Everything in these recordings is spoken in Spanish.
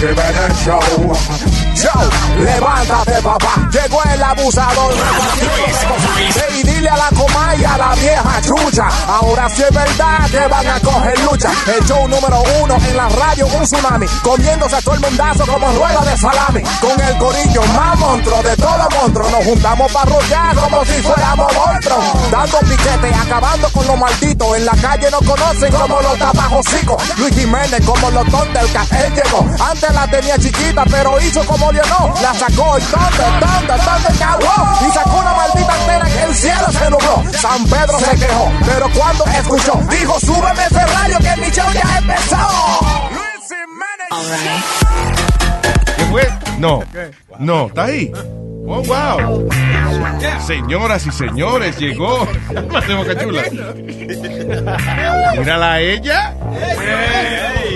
Jiménez Show. Levántate papá, llegó el abusador. Y dile a la coma y a la vieja chucha, ahora sí es verdad que van a coger lucha. El show número uno en la radio, un tsunami, comiéndose a todo el mundazo como rueda de salami. Con el corillo más monstruo de todo monstruo, nos juntamos para rollar como si fuéramos monstruos. Dando piquete, acabando con los malditos. En la calle nos conocen como los tapajosicos. Luis Jiménez como los Thundercats, él llegó. Antes la tenía chiquita, pero hizo como no. La sacó y Thunder, Thunder, Thunder cagó. Y sacó una maldita antena que el cielo se nubló. San Pedro se quejó, pero cuando escuchó, dijo, súbeme ese radio que mi show ya empezó. Luis Jiménez. ¿Qué fue? No, no, está ahí. Oh, wow. Señoras y señores, llegó. Más Boca Chula. Mírala a ella.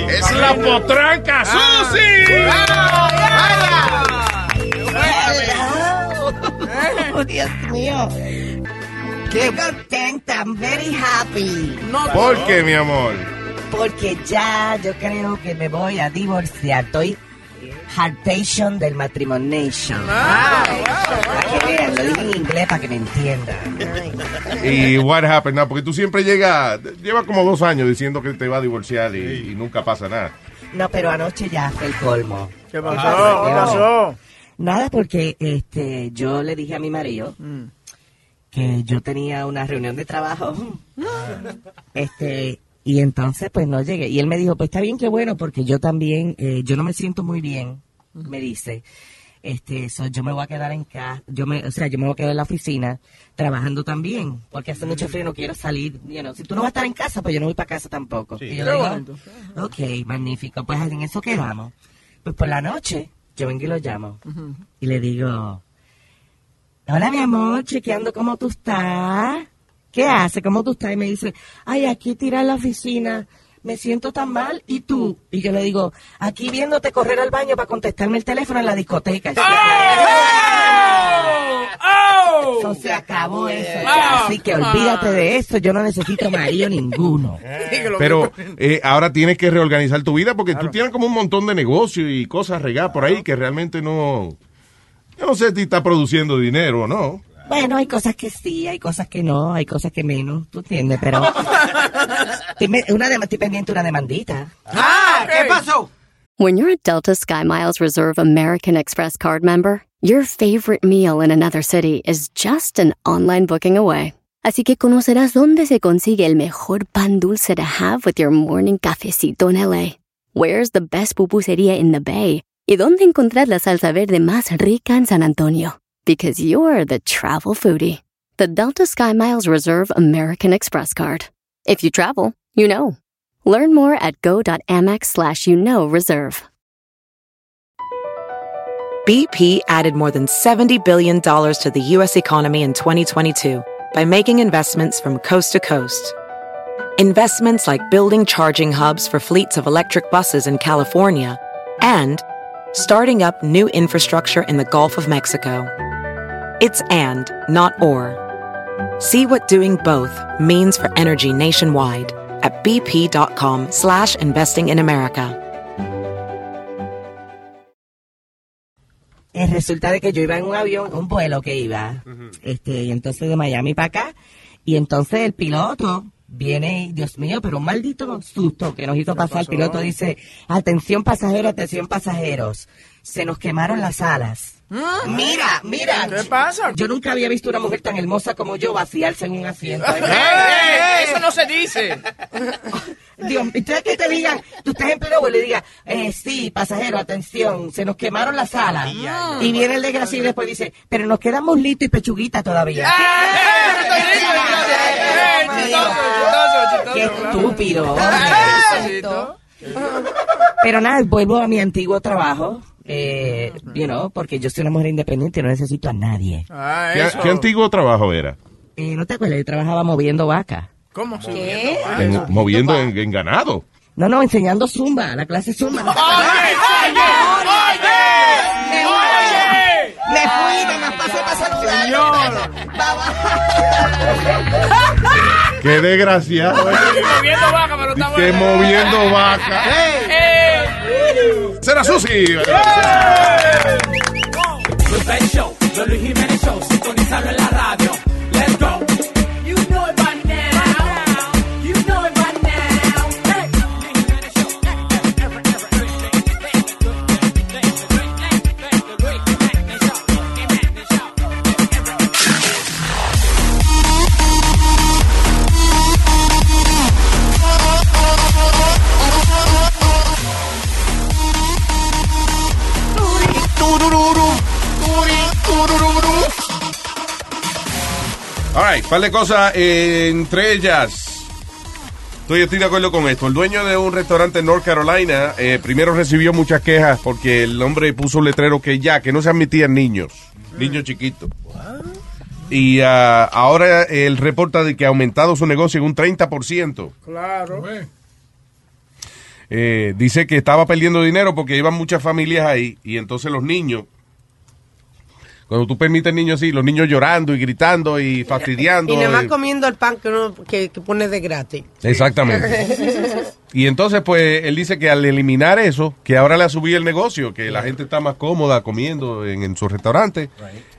Es la potranca Susi. Oh, Dios mío. Qué contenta, I'm very happy. ¿Por qué, mi amor? Porque ya yo creo que me voy a divorciar. Estoy Heartation del Matrimonation. Para que vean, lo digo en inglés para que me entiendan. Y what happened? No, porque tú siempre llegas, llevas como dos años diciendo que te va a divorciar y, y nunca pasa nada. No, pero anoche ya fue el colmo. ¿Qué pasó? ¿Qué pasó? Nada, porque este, yo le dije a mi marido que yo tenía una reunión de trabajo. este, y entonces pues no llegué. Y él me dijo, pues está bien, qué bueno, porque yo también, eh, yo no me siento muy bien, me dice. Este, so, yo me voy a quedar en casa, yo me, o sea, yo me voy a quedar en la oficina trabajando también, porque hace mucho frío, no quiero salir, you know. Si tú no vas a estar en casa, pues yo no voy para casa tampoco. y yo le digo, ok, magnífico, pues en eso quedamos. Pues por la noche, yo vengo y lo llamo, y le digo, hola mi amor, chequeando cómo tú estás. ¿Qué hace? ¿Cómo tú estás? Y me dice, ay, aquí tira en la oficina, me siento tan mal, ¿y tú? Y yo le digo, aquí viéndote correr al baño para contestarme el teléfono en la discoteca. Eso se acabó eso. ya. Así que olvídate de eso, yo no necesito marido ninguno. Pero eh, ahora tienes que reorganizar tu vida porque tú tienes como un montón de negocios y cosas regadas por ahí que realmente no... Yo no sé si está produciendo dinero o no. Bueno, hay cosas que sí, hay cosas que no, hay cosas que menos, tú entiendes, pero... Una dem- estoy pendiente de una demandita. Ah, ¿qué pasó? When you're a Delta SkyMiles Reserve American Express card member, your favorite meal in another city is just an online booking away. Así que conocerás dónde se consigue el mejor pan dulce to have with your morning cafecito en LA. Where's the best pupusería in the Bay? Y dónde encontrar la salsa verde más rica en San Antonio. Because you're the travel foodie. The Delta SkyMiles Reserve American Express card. If you travel, you know. Learn more at go.amex slash you know reserve. BP added more than $70 billion to the U.S. economy in 2022 by making investments from coast to coast. Investments like building charging hubs for fleets of electric buses in California and starting up new infrastructure in the Gulf of Mexico. It's and, not or. See what doing both means for energy nationwide at bp.com slash investing in America. Eh, resulta de que yo iba en un avión, un vuelo que iba, este, y entonces de Miami para acá, y entonces el piloto viene, Dios mío, pero un maldito susto que nos hizo pasar. El piloto dice, atención pasajeros, atención pasajeros, se nos quemaron las alas. Mira, mira. ¿Qué pasa? Yo nunca había visto una mujer tan hermosa como yo vaciarse en un asiento. ¡Eh, eh! Eso no se dice. Dios, ustedes que te digan, tú estás en pleno vuelo y digas, eh, sí, pasajero, atención, se nos quemaron las alas. Y viene el desgraciado y después dice, pero nos queda muslito y pechuguita todavía. Qué estúpido. Pero nada, vuelvo a mi antiguo trabajo, eh, you know, porque yo soy una mujer independiente y no necesito a nadie. Ah, ¿Qué, qué antiguo trabajo era? Eh, ¿No te acuerdas? Yo trabajaba moviendo vacas. ¿Cómo En- moviendo en, en ganado. No, no, enseñando zumba, la clase zumba. Me fui, me más pasé para saludar. Qué desgraciado. Moviendo vaca, pero está bueno. moviendo vaca. Eh, Será Susi. Luis Show, Luis Jiménez Show, sintonizarlo en la radio. All right, par de cosas, eh, entre ellas. Estoy, estoy de acuerdo con esto. El dueño de un restaurante en North Carolina eh, primero recibió muchas quejas porque el hombre puso un letrero que ya, que no se admitían niños, niños chiquitos. Y ah, ahora él reporta de que ha aumentado su negocio en un 30%. Claro. Eh, dice que estaba perdiendo dinero porque iban muchas familias ahí y entonces los niños, cuando tú permites niños así, los niños llorando y gritando y fastidiando. Y nada más comiendo el pan que uno que, que pone de gratis. Exactamente. Y entonces, pues, él dice que al eliminar eso, que ahora le ha subido el negocio, que la gente está más cómoda comiendo en, en su restaurante,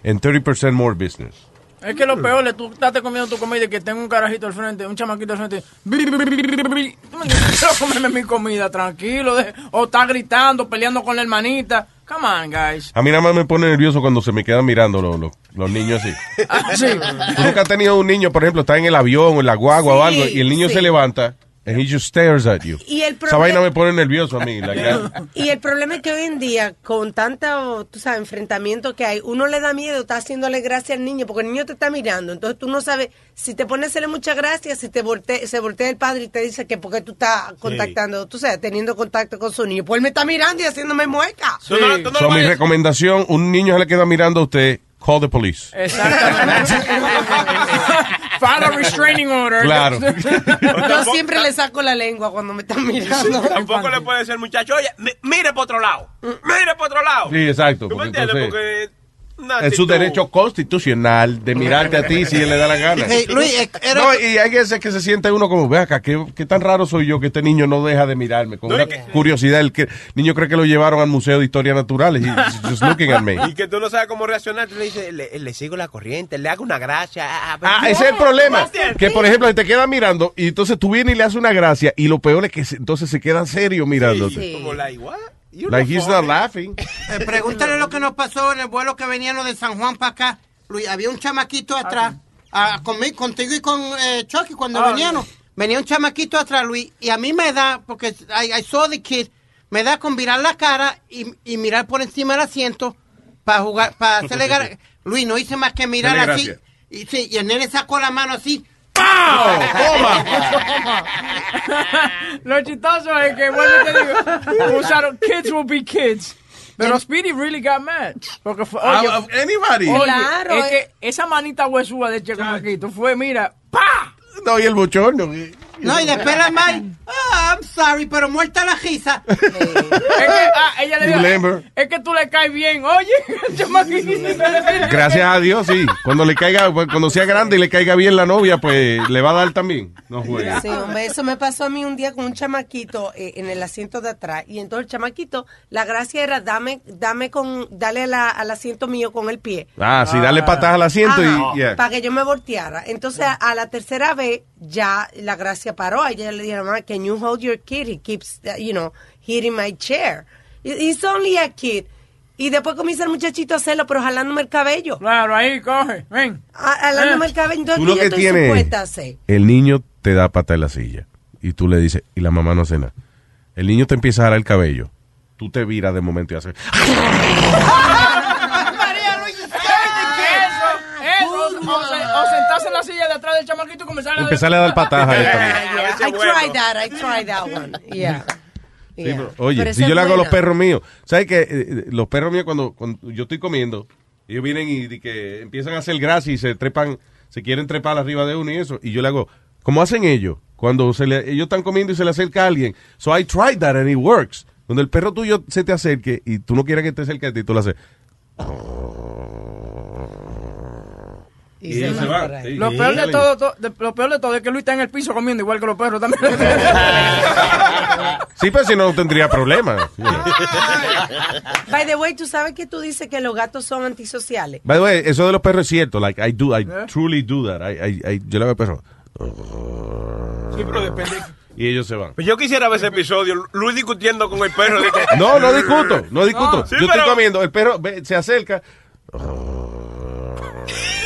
en 30% more business. Es que lo peor es tú estás comiendo tu comida y que tengo un carajito al frente, un chamaquito al frente. Quiero comerme mi comida tranquilo. de- o está gritando, peleando con la hermanita. Come on, guys. A mí nada más me pone nervioso cuando se me quedan mirando los, los, los niños así. Ah, sí. Tú nunca has tenido un niño, por ejemplo, está en el avión o en la guagua o algo, y el niño sí. se levanta and he just stares at you. Y el Esa problema- vaina me pone nervioso a mí. like. Y el problema es que hoy en día, con tanto, tú sabes, enfrentamiento que hay, uno le da miedo, está haciéndole gracia al niño, porque el niño te está mirando. Entonces tú no sabes si te pones a hacerle muchas gracias, si te volte- se voltea el padre y te dice que porque tú estás contactando, tú sabes, teniendo contacto con su niño. Pues él me está mirando y haciéndome mueca. Sí. So, mi recomendación, un niño se le queda mirando a usted, call the police. Exactamente. File a restraining order. Claro. Yo siempre le saco la lengua cuando me están mirando. Tampoco le puede decir muchacho, oye, mi- mire por otro lado. Mire por otro lado. Sí, exacto. ¿Tú me entiendes? entonces- Porque Es su derecho constitucional de mirarte a ti si él le da la gana. Hey, Luis, eh, era- No, y hay veces que se siente uno como, ve acá, ¿qué, qué tan raro soy yo que este niño no deja de mirarme? Con No, una que- curiosidad. El que, niño cree que lo llevaron al Museo de Historia Natural. y just looking at me. Y que tú no sabes cómo reaccionar. Tú le dices, le, le sigo la corriente, le hago una gracia. Ah, Ah, no, ese es el problema. Que, por ejemplo, te queda mirando y entonces tú vienes y le haces una gracia y lo peor es que se- entonces se queda serio mirándote. Sí. Como like, what? Like no he's not laughing. eh, pregúntale lo que nos pasó en el vuelo que veníamos de San Juan para acá. Luis, había un chamaquito atrás, ah, conmigo, contigo y con eh, Chucky cuando Ah, veníamos. Venía un chamaquito atrás, Luis, y a mí me da, porque I, I saw the kid, me da con virar la cara y, y mirar por encima del asiento para jugar, para hacerle Luis, no hice más que mirar así. gracias. Y, sí, y el nene sacó la mano así. ¡Toma! Lo chistoso es que, bueno, te digo, usaron kids will be kids. Pero Speedy really got mad. Porque fue, oye, Out of anybody. oye, Claro, es eh. que esa manita huesúa de este chamaquito fue, mira, ¡pa! No, y el bochorno. No, y después la madre, ah, I'm sorry, pero muerta la risa. Es que, ah, ella le dijo, es que tú le caes bien, oye, chamaquito. Gracias a Dios, sí. Cuando le caiga, pues, cuando sea grande y le caiga bien la novia, pues le va a dar también. No juegue. Sí, hombre, eso me pasó a mí un día con un chamaquito eh, en el asiento de atrás. Y entonces el chamaquito, la gracia era dame, dame con, dale a la- al asiento mío con el pie. Ah, sí, dale patas al asiento y yeah. Para que yo me volteara. Entonces, a la tercera vez, ya la gracia paró. A ella le dijeron, mamá, can you hold your kid? He keeps, uh, you know, hitting my chair. He's only a kid. Y después comienza el muchachito a hacerlo, pero jalándome el cabello. Claro, ahí, coge, ven. A- Jalándome el cabello. Entonces, Tú lo ¿qué yo que estoy tienes, supuesta a hacer? el niño te da pata en la silla y tú le dices, y la mamá no hace nada. El niño te empieza a jalar el cabello. Tú te viras de momento y haces... Eso, eso. O, se- o sentarse en la silla de atrás del chamaquito y comenzar a... Empezarle a dar patadas a. Ese I tried that. I tried that one. Yeah. Sí, Yeah. pero, oye, Pero si yo le hago a los perros míos, ¿sabes qué? Eh, eh, los perros míos cuando, cuando yo estoy comiendo, ellos vienen y di que empiezan a hacer gracia y se trepan, se quieren trepar arriba de uno y eso, y yo le hago, ¿cómo hacen ellos? Cuando se le, ellos están comiendo y se le acerca a alguien. So I tried that and it works. Cuando el perro tuyo se te acerque y tú no quieres que te acerque a ti, tú lo haces. Y se va. Lo peor, de todo, to- de- lo peor de todo es que Luis está en el piso comiendo igual que los perros también. Sí, pero si no, no tendría problema. you know. By the way, tú sabes que tú dices que los gatos son antisociales. By the way, eso de los perros es cierto. Like, I do, I truly do that. I, I, I- yo le al perro. Sí, pero depende. Y ellos se van. Pues yo quisiera ver ese episodio, Luis discutiendo con el perro. de que- No, no discuto, no discuto. Sí, yo pero- estoy comiendo, el perro ve- se acerca.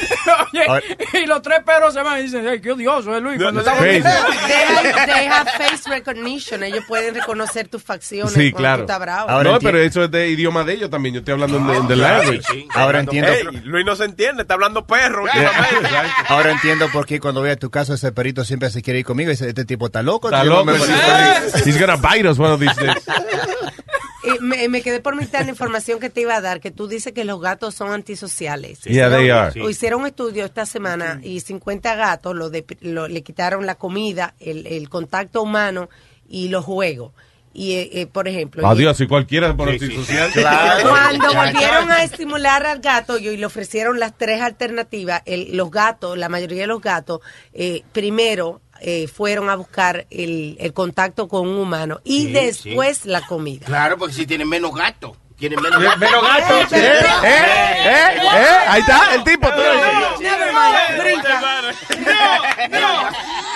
Oye, y los tres perros se van y dicen, hey, qué odioso es Luis. Cuando está. They have, they have face recognition. Ellos pueden reconocer tus facciones Sí, cuando claro. tú estás bravo. Ahora no, pero eso es de idioma de ellos también. Yo estoy hablando de, de language. Ahora entiendo. Luis no se entiende, está hablando perro. Ahora entiendo por qué cuando voy a tu casa ese perrito siempre se quiere ir conmigo y dice, este tipo está loco. Está loco. me morí". He's gonna bite us one of these days. Me, me quedé por mitad de la información que te iba a dar, que tú dices que los gatos son antisociales. Yeah, they are. O Hicieron un estudio esta semana y 50 gatos lo de- lo- le quitaron la comida, el, el contacto humano y los juegos. Y, eh, eh, por ejemplo, Adiós, si cualquiera por antisocial. Cuando volvieron a estimular al gato y le ofrecieron las tres alternativas, el- los gatos, la mayoría de los gatos, eh, primero eh, fueron a buscar el, el contacto con un humano y Sí, después la comida. Claro, porque si tienen menos gatos. Tienen menos Menos gatos. Eh, ¿Eh? ¿Eh? ¿Eh? ¿Eh? Ahí está, el tipo. Never mind, brinca.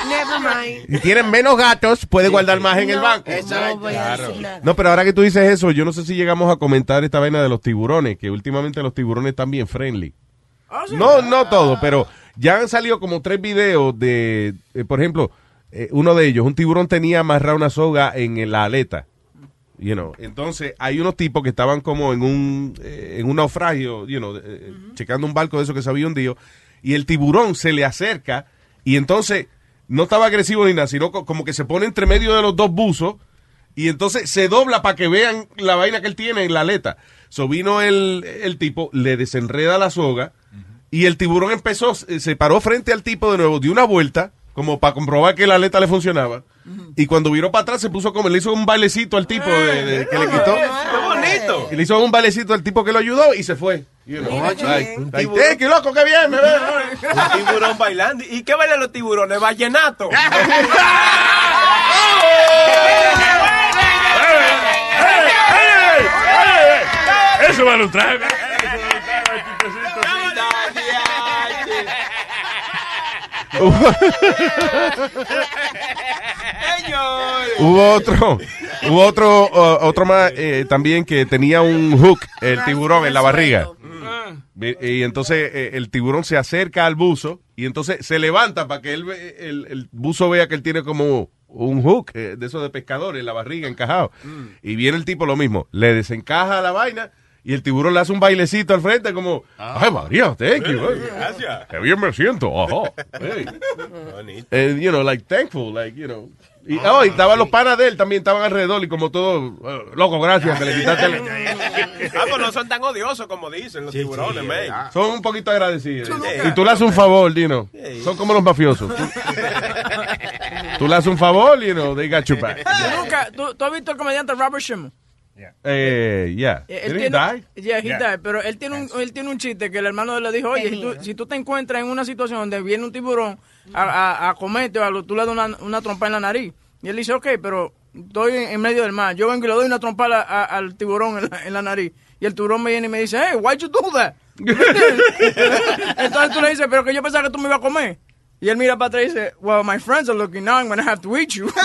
Never mind. Si tienen menos gatos, puede guardar más en el No, banco. No voy a decir nada. No, pero ahora que tú dices eso, yo no sé si llegamos a comentar esta vaina de los tiburones, que últimamente los tiburones están bien friendly. No, no todo, pero ya han salido como tres videos de, eh, por ejemplo, eh, uno de ellos, un tiburón tenía amarrada una soga en la aleta. You know. Entonces, hay unos tipos que estaban como en un, eh, en un naufragio, you know, eh, checando un barco de eso que se había hundido, y el tiburón se le acerca, y entonces no estaba agresivo ni nada, sino co- como que se pone entre medio de los dos buzos, y entonces se dobla para que vean la vaina que él tiene en la aleta. So vino el, el tipo, le desenreda la soga, y el tiburón empezó, eh, se paró frente al tipo de nuevo, dio una vuelta, como para comprobar que la aleta le funcionaba. Y cuando viró para atrás se puso como, le hizo un bailecito al tipo de, de- que le quitó. ¡Qué bonito! Y le hizo un bailecito al tipo que lo ayudó y se fue. You know, like, like. "Eh, qué loco, qué bien, me. Un tiburón bailando. ¿Y qué bailan los tiburones? Vallenato. Eso vale un trago. Hubo otro, hubo otro, uh, otro más eh, también que tenía un hook, el tiburón en la barriga. Vi- Y entonces eh, el tiburón se acerca al buzo y entonces se levanta para que él ve- el, el buzo vea que él tiene como un hook eh, de esos de pescadores en la barriga encajado. Y viene el tipo lo mismo, le desencaja la vaina y el tiburón le hace un bailecito al frente como, ay María, thank you. eh. Gracias. Qué bien me siento. Ajá. Hey. And, you know, like thankful, like, you know. Y, oh, y estaban los panas de él también, estaban alrededor y como todo, eh, loco, gracias, que le quitaste el- Ah, pues no son tan odiosos como dicen los tiburones, man. Son un poquito agradecidos. Y tú le haces un favor, Dino. Son como los mafiosos. Tú, tú le haces un favor, you know, they got your back. ¿Tú, nunca, tú, tú has visto el comediante Robert Schimmel? Eh, yeah. Eh, Él Did he tiene, die? Yeah, he Yeah. died, pero él tiene, un, él tiene un chiste que el hermano de él le dijo, oye, si tú, si tú te encuentras en una situación donde viene un tiburón a, a, a comerte o algo, tú le das una, una trompa en la nariz. Y él dice, ok, pero estoy en, en medio del mar. Yo vengo y le doy una trompa a a- al tiburón en la, en la nariz. Y el tiburón me viene y me dice, hey, why'd you do that? Entonces tú le dices, pero que yo pensaba que tú me ibas a comer. Y él mira para atrás y dice, well, my friends are looking now, I'm going to have to eat you.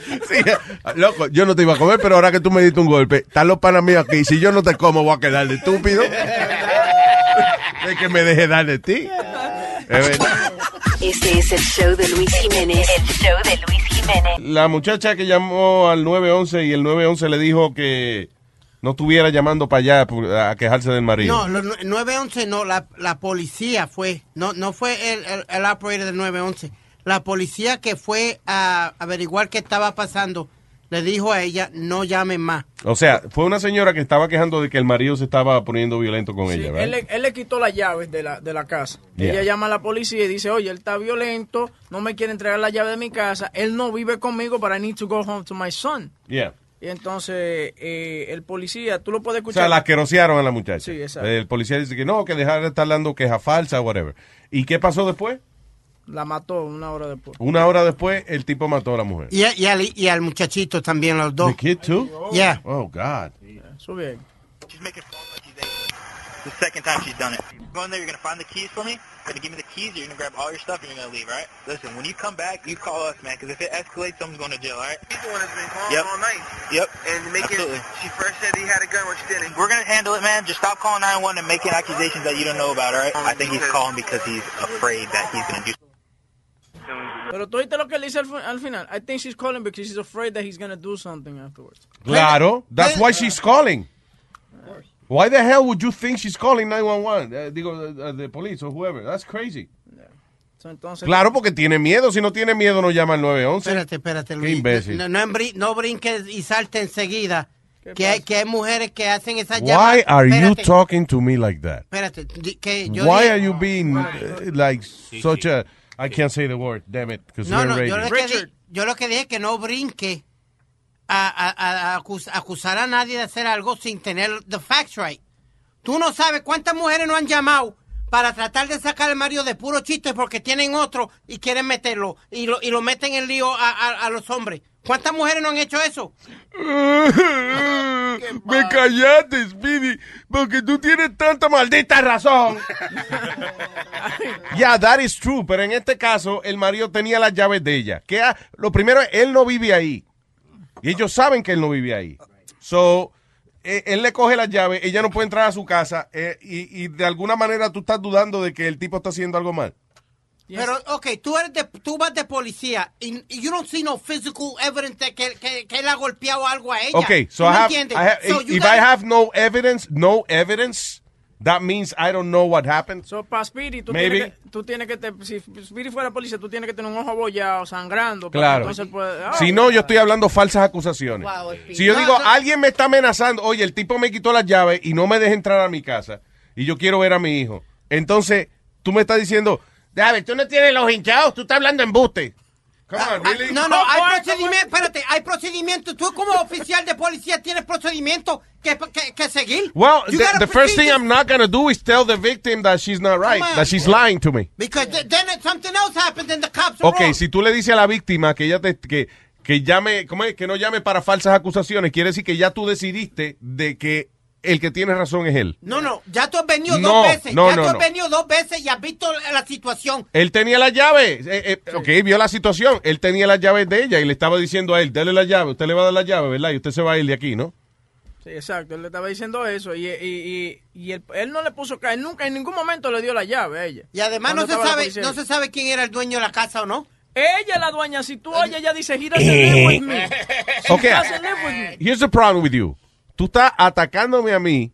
Sí, loco, yo no te iba a comer, pero ahora que tú me diste un golpe, están los panas míos aquí. Si yo no te como, voy a quedar de estúpido. Es que me deje dar de ti. Es verdad. Este es el show de Luis Jiménez. El show de Luis Jiménez. La muchacha que llamó al 911 y el 911 le dijo que no estuviera llamando para allá a quejarse del marido. No, nue- 911 no, la, la policía fue, no, no fue el, el, el operator del 911. La policía que fue a averiguar qué estaba pasando le dijo a ella, no llamen más. O sea, fue una señora que estaba quejando de que el marido se estaba poniendo violento con ella, él, ¿verdad? le, él le quitó las llaves de la, de la casa. Yeah. Ella llama a la policía y dice, oye, él está violento, no me quiere entregar la llave de mi casa, él no vive conmigo, but I need to go home to my son. Yeah. Y entonces eh, el policía, tú lo puedes O escuchar. sea, la asquerosearon a la muchacha. Sí, exacto. El policía dice que no, que dejar de estar dando queja falsa, whatever. ¿Y qué pasó después? La mató una hora después. Una hora después, el tipo mató a la mujer. Y, y, al, y al muchachito también, los dos. The kid too? Yeah. Oh, God. Eso bien. The second time she's done it. Go in there, you're gonna find the keys for me. You're gonna give me the keys, you're gonna grab all your stuff, and you're gonna leave, alright? Listen, when you come back, you call us, man, because if it escalates, someone's going to jail, alright? He's the one that's been calling Yep. all night. Yep. And making, Absolutely. she first said he had a gun when she didn't. We're gonna handle it, man. Just stop calling 911 and making accusations that you don't know about, alright? I think he's calling because he's afraid that he's gonna do Pero tú oíste lo que él dice al, fi- al final. I think she's calling because she's afraid that he's gonna do something afterwards. Claro. That's why she's calling. Why the hell would you think she's calling 911? Eh, digo, uh, the police or whoever. That's crazy. So, entonces, Claro, porque tiene miedo. Si no tiene miedo, no llama al 911. Espérate, espérate, Qué Luis. imbécil. No, no, no brinques y salte enseguida. Que hay, que hay mujeres que hacen esas Why llamadas. are you talking to me like that? Espérate, di- que yo Why dije- are you being uh, like such a... I can't say the word, damn it, because No, we're no, yo lo, que di- yo lo que dije es que no brinque a, a- a- a acus- acusar a nadie de hacer algo sin tener the facts right. Tú no sabes cuántas mujeres no han llamado para tratar de sacar al marido de puro chiste porque tienen otro y quieren meterlo y lo, y lo meten en lío a, a- a los hombres. ¿Cuántas mujeres no han hecho eso? Me callaste, Speedy, porque tú tienes tanta maldita razón. Yeah, that is true, pero en este caso el marido tenía las llaves de ella. Que ha- lo primero es, él no vive ahí. Y ellos saben que él no vive ahí. So, él le coge las llaves, ella no puede entrar a su casa eh, y, y de alguna manera tú estás dudando de que el tipo está haciendo algo mal. Pero, ok, tú, eres de, tú vas de policía y, y you don't see no physical evidence de que, que, que él ha golpeado algo a ella. Okay, so ¿Tú I have, entiendes? I have- So if I have no evidence, no evidence, that means I don't know what happened. So, para Speedy, tú Maybe. tienes, que, tú tienes que... te- si Speedy fuera policía, tú tienes que tener un ojo abollado, sangrando. Claro. que Entonces, puede, ah, Si no, yo estoy hablando falsas acusaciones. Wow, si yo No, digo, no. alguien me está amenazando, oye, el tipo me quitó las llaves y no me deja entrar a mi casa y yo quiero ver a mi hijo. Entonces, tú me estás diciendo, déjame, tú no tienes los hinchados, tú estás hablando embuste. Come on, really? Ah, No, no, hay procedimientos, espérate, hay procedimientos. Tú como oficial de policía tienes procedimientos que, que, que seguir. Well, You the, the first thing I'm not going to do is tell the victim that she's not right, that she's lying to me. Because th- then something else happens and the cops are Ok, wrong. si tú le dices a la víctima que ella te, que, que llame, ¿cómo es? Que no llame para falsas acusaciones, quiere decir que ya tú decidiste de que el que tiene razón es él. No, no, ya tú has venido No, dos veces. no, ya no, tú has no. venido dos veces y has visto la situación. Él tenía las llaves, eh, eh, ok, vio la situación, él tenía las llaves de ella y le estaba diciendo a él, dale la llave, usted le va a dar la llave, ¿verdad? Y usted se va a ir de aquí, ¿no? Sí, exacto. Él le estaba diciendo eso y, y, y, y él, él no le puso caer nunca, en ningún momento le dio la llave a ella. Y además no se sabe, no se sabe quién era el dueño de la casa o no. Ella es la dueña. Si tú oyes, ella dice, he doesn't live with me. She Ok, doesn't live with me. here's the problem with you. Tú estás atacándome a mí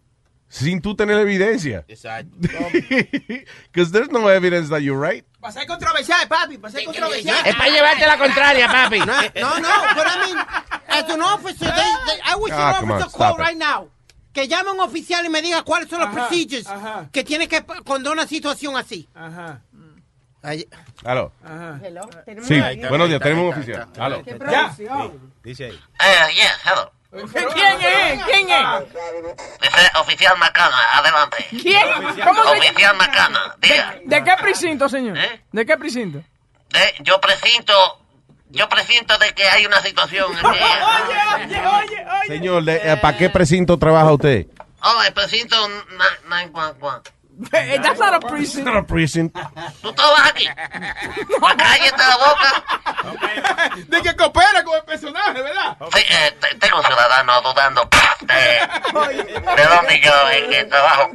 sin tú tener evidencia. Exacto. Because there's no evidence that you're right. Va a ser controversial, papi. Va a ser controversial. Es para llevarte la contraria, papi. No, no, no, but I mean, as an officer, they, they, I wish Ah, an on, officer stop call it. right now. Que llame a un oficial y me diga cuáles son los Ajá, procedures ajá. que tiene que cuando una situación así. Ajá. Aló. Ajá. Hello, Sí, buenos días, tenemos un oficial. Aló. ¿Qué Ya. producción? Dice ahí. Eh, yeah, hello. ¿Quién es? ¿Quién es? Dice oficial Macana, adelante. ¿Quién? ¿Cómo se Oficial Macana, diga. ¿De, de qué precinto, señor? ¿De qué precinto? Eh, yo presinto, yo presinto de que hay una situación aquí. Oye, oye, oye, oye. Señor, de- eh, ¿para qué precinto trabaja usted? Oh, el precinto 911. Eh, That's not a precinct. Not a precinct. ¿Tú trabajas aquí? Pues cállate la boca. De que coopera con el personaje, ¿verdad? Sí, eh, te- tengo un ciudadano dudando de, de dónde yo en que trabajo.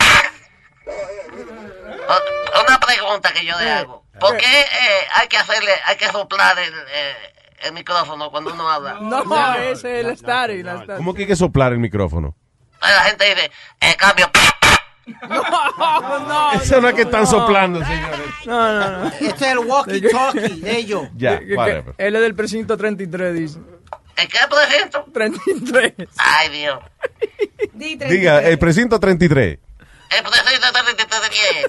Una pregunta que yo le hago. ¿Por qué eh, hay que hacerle, hay que soplar el, eh, el micrófono cuando uno habla? No, ese es el static. la static. ¿Cómo que hay que soplar el micrófono? La gente dice, eh, cambio. No, no. Eso no es que están no. soplando, señores. No, no, no. Este es el walkie-talkie de ellos. Ya, whatever. Él es del precinto 33, dice. ¿En qué precinto? 33. Ay, Dios. Di 33. Diga, el precinto 33. El precinto 33.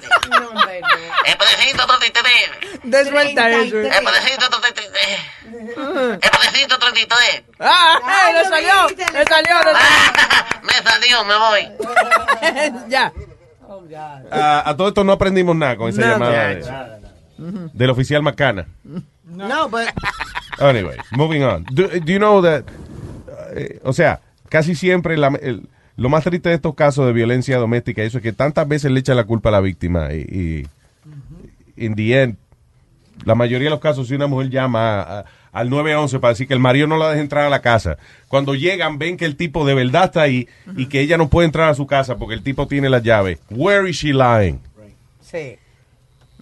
El precinto 33. De suelta eso. El precinto 33. El precinto 33. Ah, eh, le salió. Le salió. Me salió, me voy. ya. Ah, a todo esto no aprendimos nada con esa Nada. llamada. de- del oficial Macana. No, but Anyway, moving on. Do, do you know that, eh, o sea, casi siempre la- el- lo más triste de estos casos de violencia doméstica eso es que tantas veces le echan la culpa a la víctima y, y in the end, la mayoría de los casos si una mujer llama a- a- al 911 para decir que el marido no la deja entrar a la casa, cuando llegan ven que el tipo de verdad está ahí y que ella no puede entrar a su casa porque el tipo tiene la llave. Where is she lying? Sí.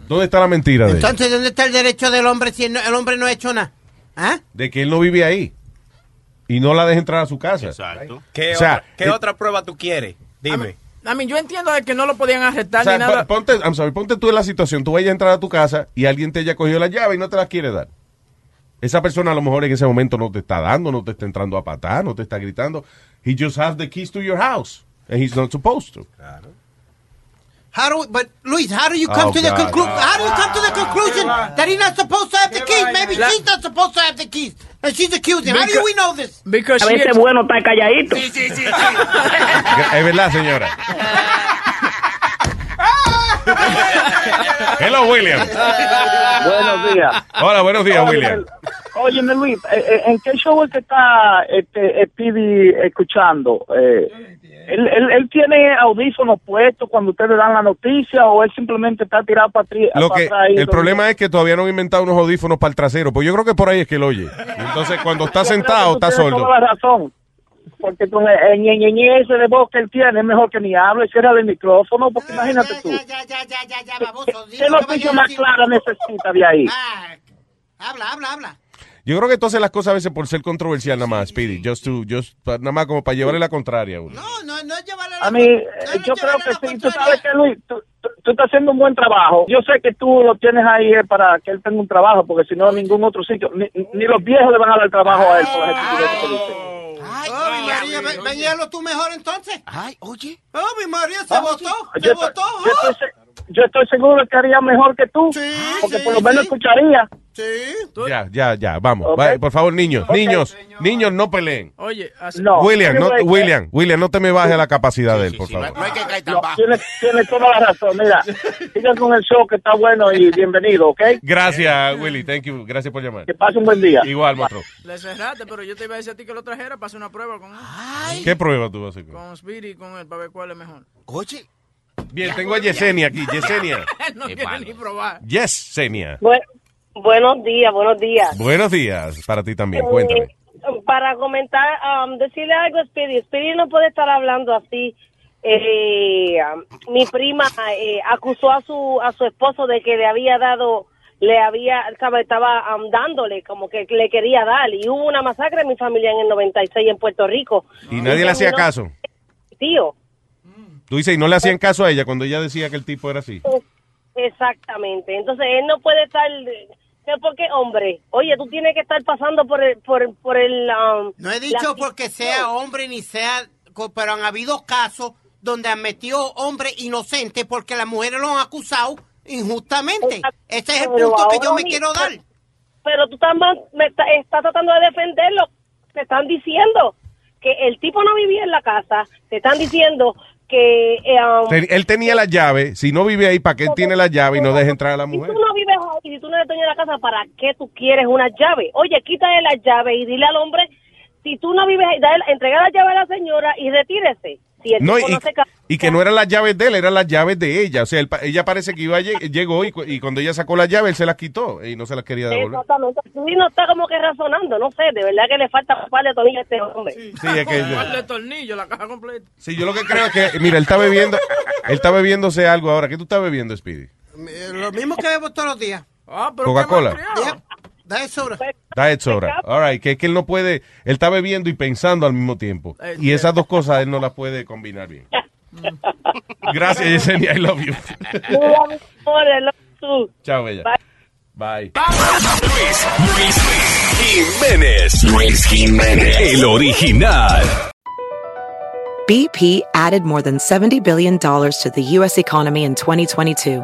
¿Dónde está la mentira de ella? entonces, ¿dónde está el derecho del hombre si el hombre no ha hecho nada? ¿Ah? De que él no vive ahí y no la deja entrar a su casa. Exacto. ¿Qué, O sea, otra, qué eh, otra prueba tú quieres? Dime. A mí, yo entiendo de que no lo podían arrestar O sea, ni nada. pon- ponte, I'm sorry, ponte tú en la situación, tú vayas a entrar a tu casa y alguien te haya cogido la llave y no te la quiere dar. Esa persona a lo mejor en ese momento no te está dando, no te está entrando a patar, no te está gritando. He just has the keys to your house and he's not supposed to. How do we, but Luis, how do you come Oh, to the conclusion? How do you come to the conclusion that he's not supposed to have the keys? Maybe she's not supposed to have the keys, and she's accusing. How do we know this? Because A veces es bueno estar calladito. Sí, sí, sí. Es verdad, señora. Hello, William. Buenos días. Hola, buenos días, William. Óyeme, Luis, eh, eh, ¿en qué show es que está este, Speedy escuchando? Eh, ¿él, él, él tiene audífonos puestos cuando ustedes dan la noticia o él simplemente está tirado para Lo que, el problema es que todavía no han inventado unos audífonos para el trasero, pues yo creo que por ahí es que él oye. Entonces, cuando está sentado, está sordo. Toda la razón. Porque con el, el ñe, ñe, ñe ese de voz que él tiene, es mejor que ni hable, cierra el micrófono, porque imagínate tú. ¿Qué noticia más clara necesita de ahí? Habla, habla, habla. Yo creo que entonces las cosas a veces por ser controversial nada más, Speedy, just to, just, nada más como para llevarle la contraria a uno. No, no, no llevarle A mí, eh, yo creo que sí. Tú sabes que, Luis, tú, tú- tú estás haciendo un buen trabajo. Yo sé que tú lo tienes ahí eh, para que él tenga un trabajo, porque si no, ningún otro sitio, ni, ni los viejos le van a dar trabajo a él por las estupideces que dice. Ay, oh, mi María, ven, ven y hazlo tú mejor entonces. Ay, oye. Oh, mi María se Ah, votó, Yo se estoy, votó. Yo estoy seguro que haría mejor que tú, porque por lo menos escucharía. Ya, ya, ya, vamos. Va, por favor, niños, niños, niños, no peleen. Oye, así- William, no, anyway, William, William, no te me bajes la capacidad de él, por favor. No, tiene, tiene toda la razón. Mira, sigan con el show que está bueno y bienvenido, ¿ok? Gracias, Willy, thank you, gracias por llamar. Que pase un buen día. Igual, monstruo. Le cerraste, pero yo te iba a decir a ti que lo trajera para hacer una prueba con él. ¿Qué prueba tú vas a hacer? Con Speedy y con él para ver cuál es mejor. Oye. Bien, tengo a Yesenia aquí, Yesenia. no quiere ni probar. Yesenia. buenos días, buenos días. Buenos días para ti también, cuéntame. Eh, para comentar, um, decirle algo a Speedy. Speedy no puede estar hablando así. Eh, um, mi prima eh, acusó a su a su esposo de que le había dado, le había, estaba, estaba um, dándole, como que le quería dar. Y hubo una masacre en mi familia en el 96 en Puerto Rico. Y nadie le hacía caso. Tío, Tú dices, y no le hacían caso a ella cuando ella decía que el tipo era así. Exactamente. Entonces él no puede estar. ¿qué? Porque, hombre, oye, tú tienes que estar pasando por el. Por, por el um, No he dicho la- porque sea hombre ni sea, pero han habido casos donde han metido hombres inocentes porque las mujeres lo han acusado injustamente. Ese es el Pero punto que yo me mi- quiero dar. Pero tú estás, me está- estás tratando de defenderlo. Te están diciendo que el tipo no vivía en la casa. Te están diciendo que. eh, um, Él tenía la llave, si no vive ahí, ¿para qué él tiene la llave y no deja entrar a la Si mujer? tú no vives ahí, si tú no eres dueño de la casa, ¿para qué tú quieres una llave? Oye, quítale la llave y dile al hombre, si tú no vives ahí, dale, entrega la llave a la señora y retírese. Si el No, tipo y, no se ca- y que no eran las llaves de él, eran las llaves de ella. O sea, él pa- ella parece que iba llegó y, cu- y cuando ella sacó la llave, él se las quitó y no se las quería devolver. Exactamente. Tú no está como que razonando, no sé, de verdad que le falta un par de tornillos a este hombre. Sí, es que... Un de tornillo, la caja completa. Sí, yo lo que creo es que, mira, él está bebiendo, él está bebiéndose algo ahora. ¿Qué tú estás bebiendo, Speedy? Eh, Lo mismo que bebo todos los días. Ah, Coca-Cola. Da eso ahora. Diet soda. All right, que es que él no puede, él está bebiendo y pensando al mismo tiempo. Y esas dos cosas él no las puede combinar bien. Gracias, Yesenia, I love you. Chao, bella. Bye. Jiménez. Luis Jiménez. El original. BP added more than $70 billion to the U.S. economy in 2022.